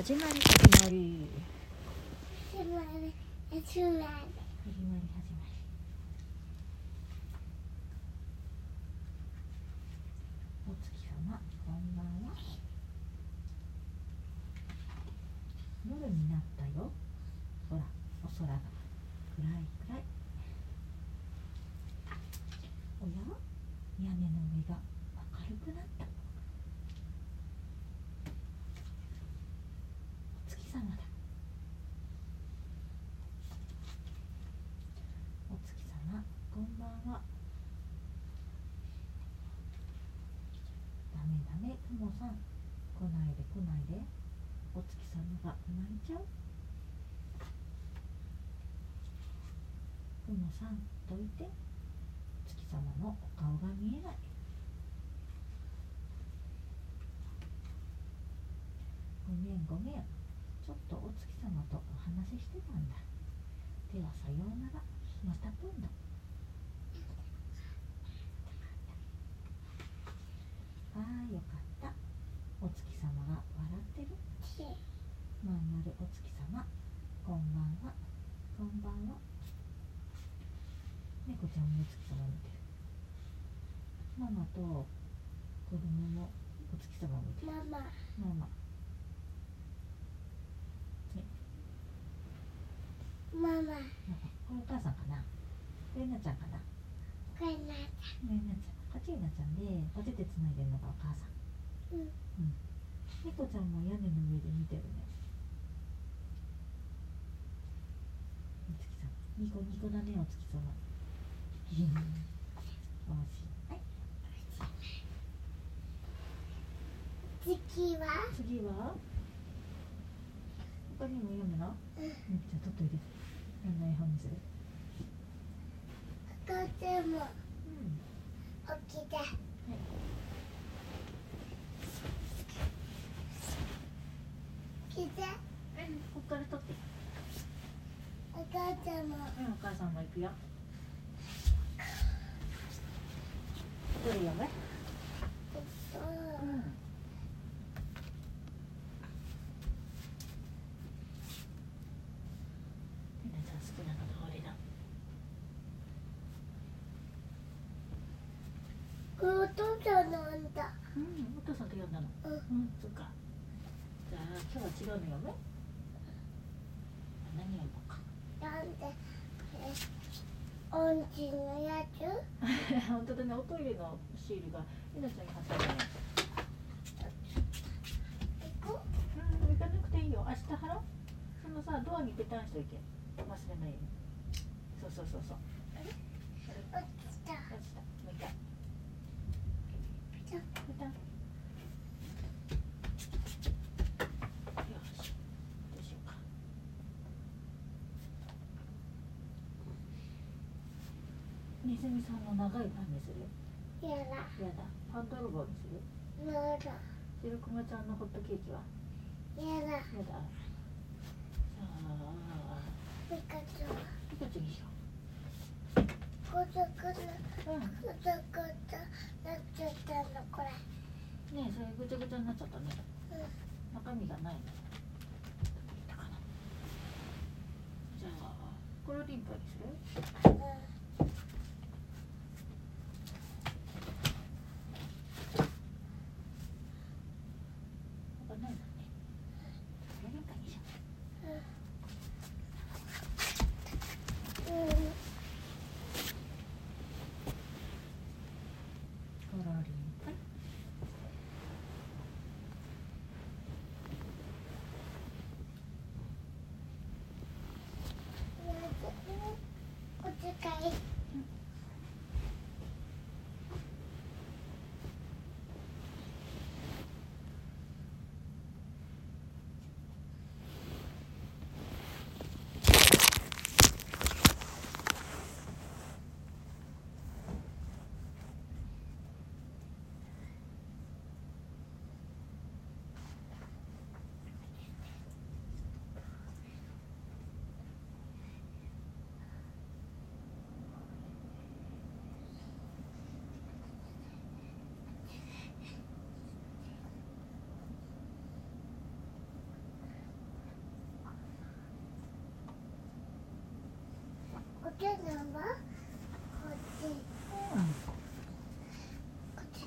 始まり始まり。始まる。始まる。始まり始まりお月様こんばんは夜になったよほらお空が暗い暗いおや屋根の上が明るくなったお月様だお月様こんばんはダメダメくもさん来ないで来ないでお月様が泣いちゃう？くもさんどいて。月様のお顔が見えない。ごめんごめん。ちょっとお月様とお話ししてたんだ。ではさようなら。また今度。ああよかった。お月様が笑ってる。まんまるお月様こんばんはこんばんは猫ちゃんもお月様見てるママと子供もお月様見てるママママママ。これお母さんかな？レナちゃんかな？レナちゃん。レナちゃん。カチーナちゃんで、お手手つないでるのがお母さん。うん。うん。猫ちゃんも屋根の上で見てるね。ニコニコだねお月様次は。次は？他にも読むの？うん。うんじゃあ取っといて。何の絵本にするこっちもうん起きて。来てこっから取ってお母ちゃんも。うんお母さんも行くよ。どれ読むうん。お父さんなんだ。うんお父さんと読んだの。うん。うんそっか。じゃあ今日は違うの読む何読もうかなんでえおんちのやつ？本当だねおトイレのシールがみなちゃんに貼ってあるね。行こう。ん行かなくていいよ。明日貼ろう。そのさドアにペタンしといて。忘れないように。そうそうそうそう。あれ？う落ちた。落ちたもう一回じゃペタンよしどうしようかネズミさんの長いパンにする？やらやだ。パン泥棒にする？なら白クマちゃんのホットケーキは？やらやだ。じゃあピカチュウ。ピカチュウにしよこそこそううんこそこそなっちゃったのこれ。ねえそれぐちゃぐちゃになっちゃったね。うん。中身がないねじゃあこれをリンパにする？うん他ないもんねこれリンパにしようんうコロリンパお使いちのはこっちうんこっちコ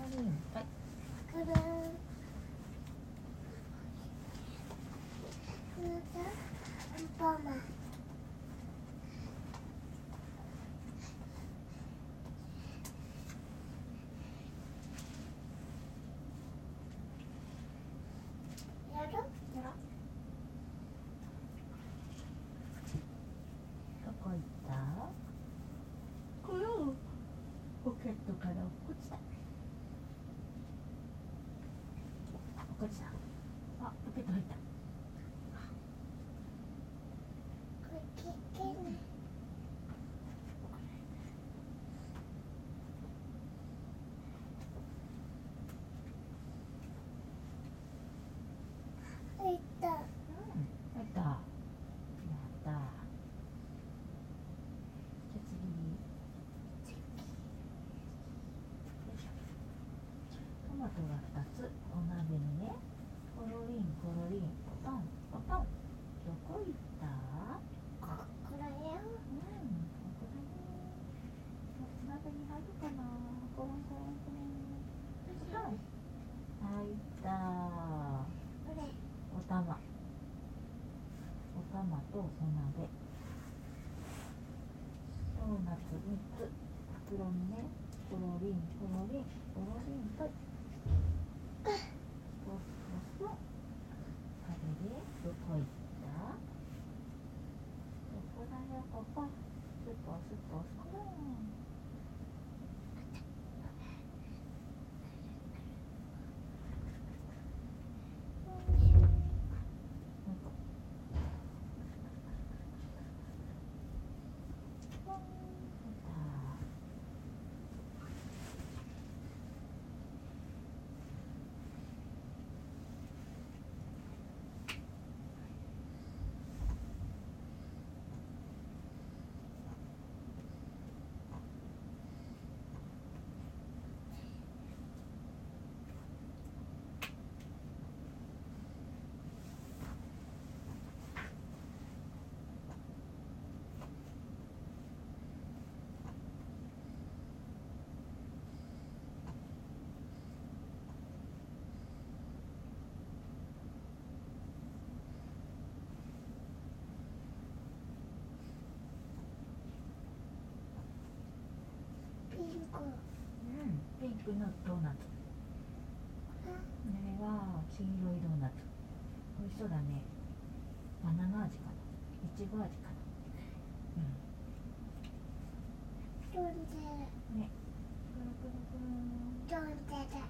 ロリンはいくるんまたアンパンマンやるやろどこ行ったこれポケットから落っこちた落っこちたあポケット入ったこれ聞けない入ったうん入ったやったじゃあ次よいしょトが2つ。お鍋にね。コロリンコロリンポトンポトン。どこ行った。ここらようん。ここだねお鍋に入るかな。コロンコロンコロンポトン入ったこれお玉。お玉とお鍋。ドーナツ3つ。袋にね。コロリンコロリンコロリンとポスポスポあれでどこ行ったどこだよここスポスポスポなんかポンあピンクのドーナツ。これは黄色いドーナツ。美味しそうだね。バナナ味かな。いちご味かな。うん。飛んでるねくるくるくる飛んでる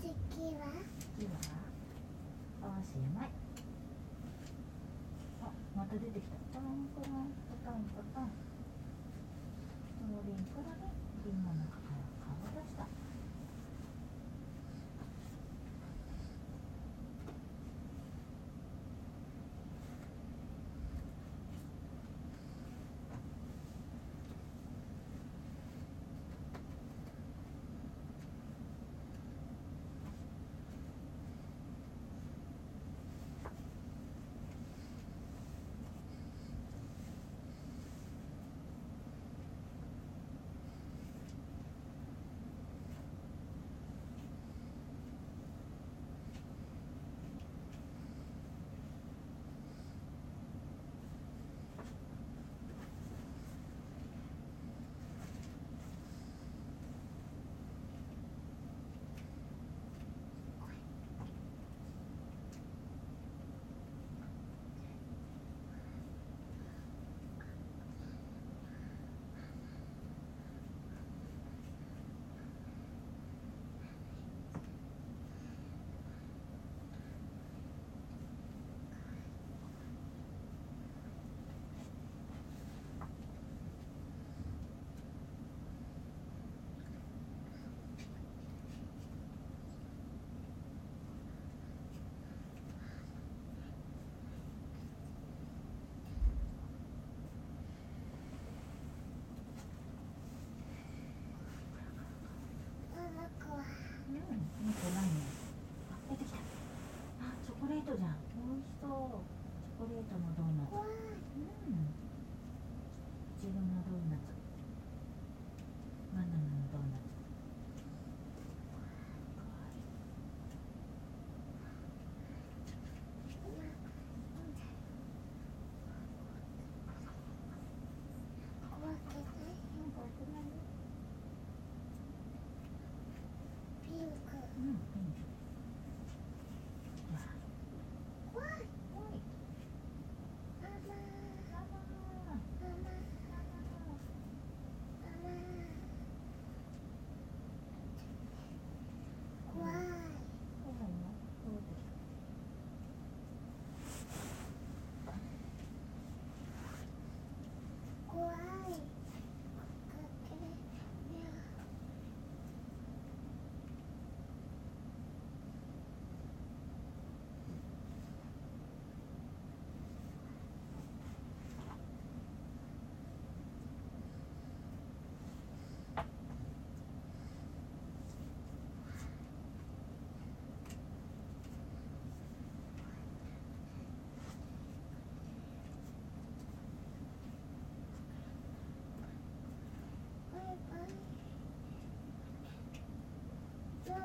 次は？次は？まいあまた出てきた。トンコロンコンコトン。コロリンコロリンリンの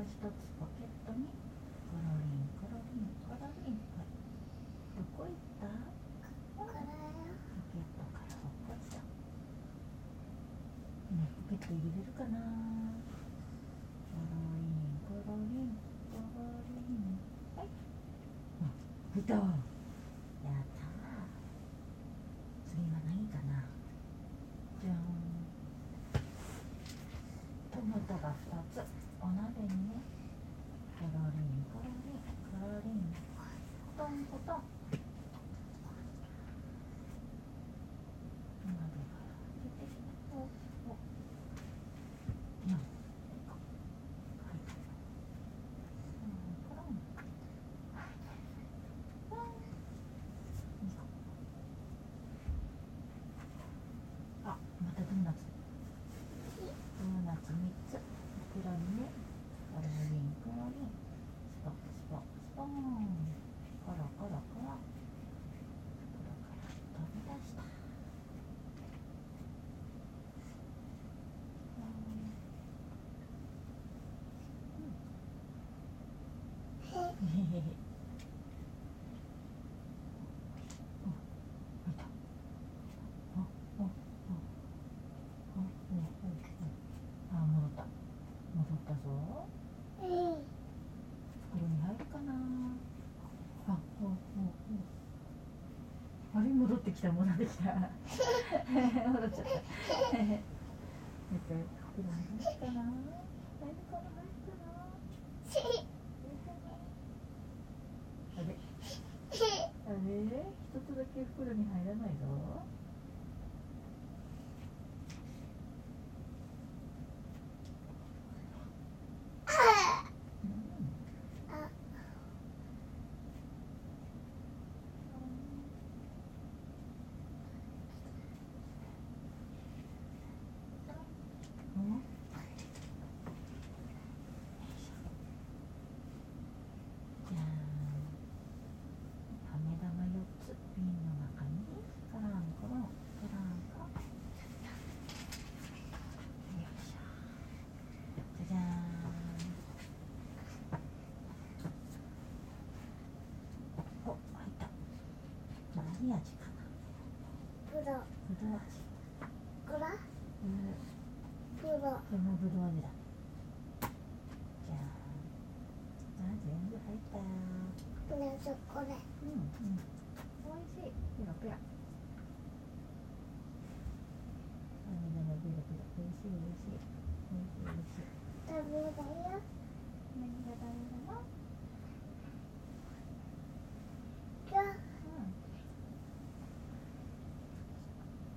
一つポケットにコロリンコロリンコロリンはい。どこ行ったポケットから落っこちたねポケット入れるかなコロリンコロリンコロリンはいあいた戻ってきた戻ってきた戻っちゃった袋入ったな袋に入らないぞうんあうんじゃあ飴玉4つ瓶の中にカランコロンカランコよいしょじゃじゃーんお入った何味かな。プロぶどう味。グラうん。プロこ味だ。じゃああ全部入ったよ。プロチョコレうんうん。おいしい。ペロペロ。あもペロペロ。おいしいおいしい。おいしいおいしい。ダメだよ。何がダメなの今日うん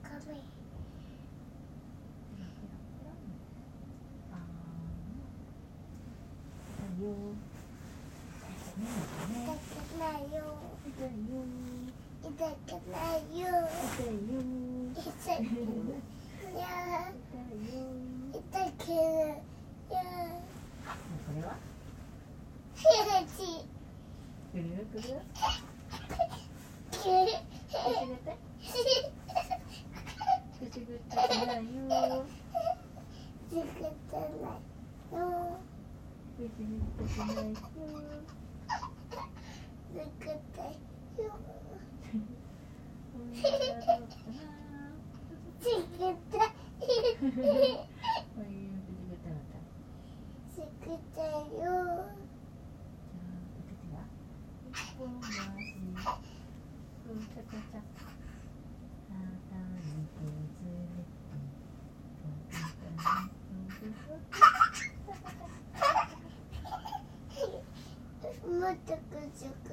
髪ペロペロペロあー痛いよ。痛くないよ。痛いよ。痛くないよ。痛いよ。痛くいや痛いよ。痛くいやこれは悔しいくるよ。くるよ。悔くしぐってくしぐったくないよ。しくてないよくしぐったくないよしくてよおいしかったなしくておいくしぐったまたしくてよじゃあお手手は一本回しうんちゃちゃちゃ叩いてずれもっと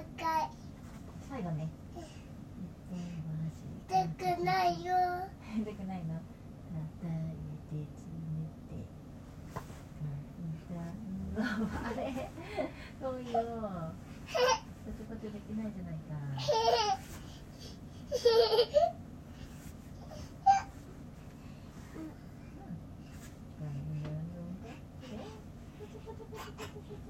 う一回最後ね。出くないよ 出くないの。叩いてつめて。あれ？そうよ。パチパチできないじゃないか。あった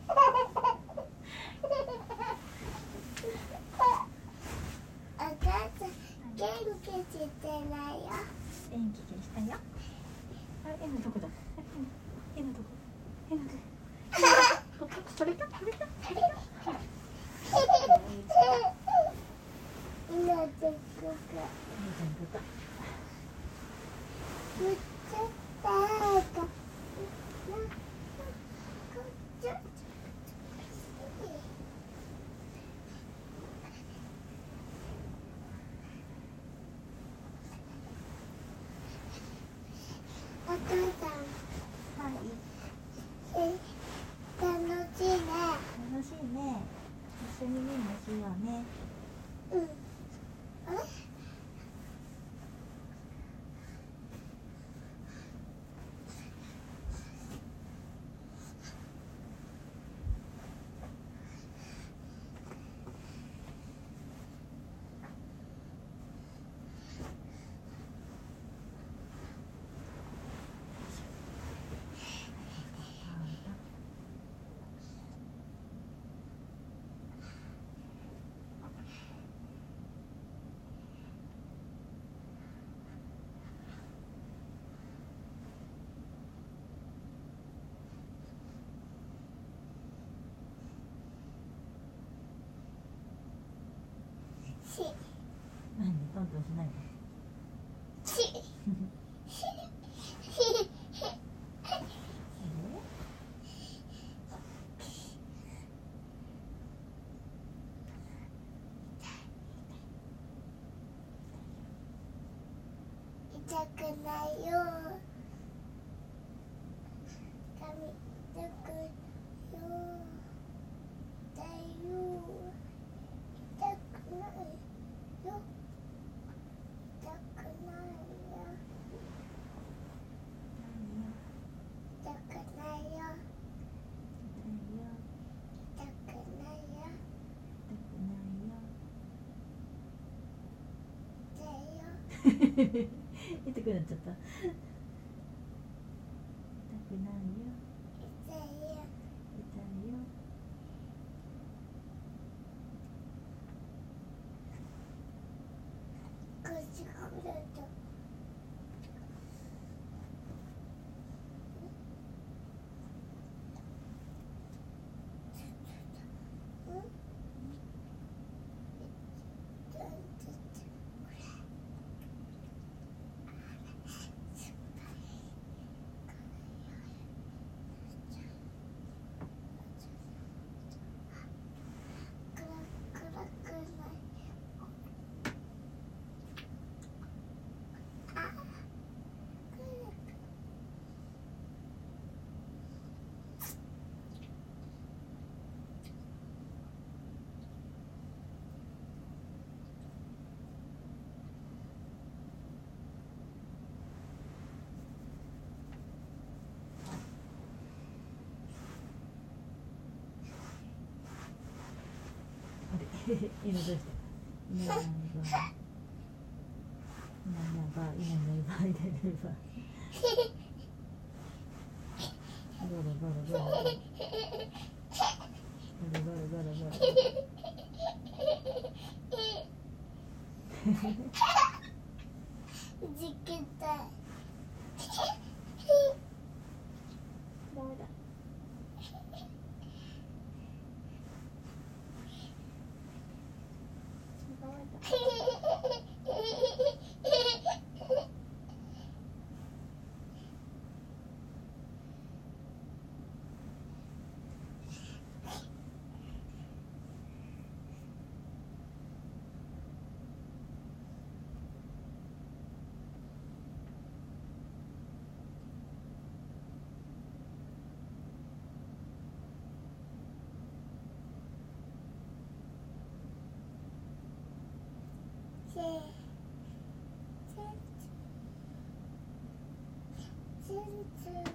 はいしたよ。あ、N どこだ？緒に飲しようね。うん。トントンしないの？痛くないよ痛くなっちゃった。犬どうしたニャンバーニャンバー犬のいばいでるばゴロゴロゴロゴロゴロゴロゴロゴロゴロ Thank you.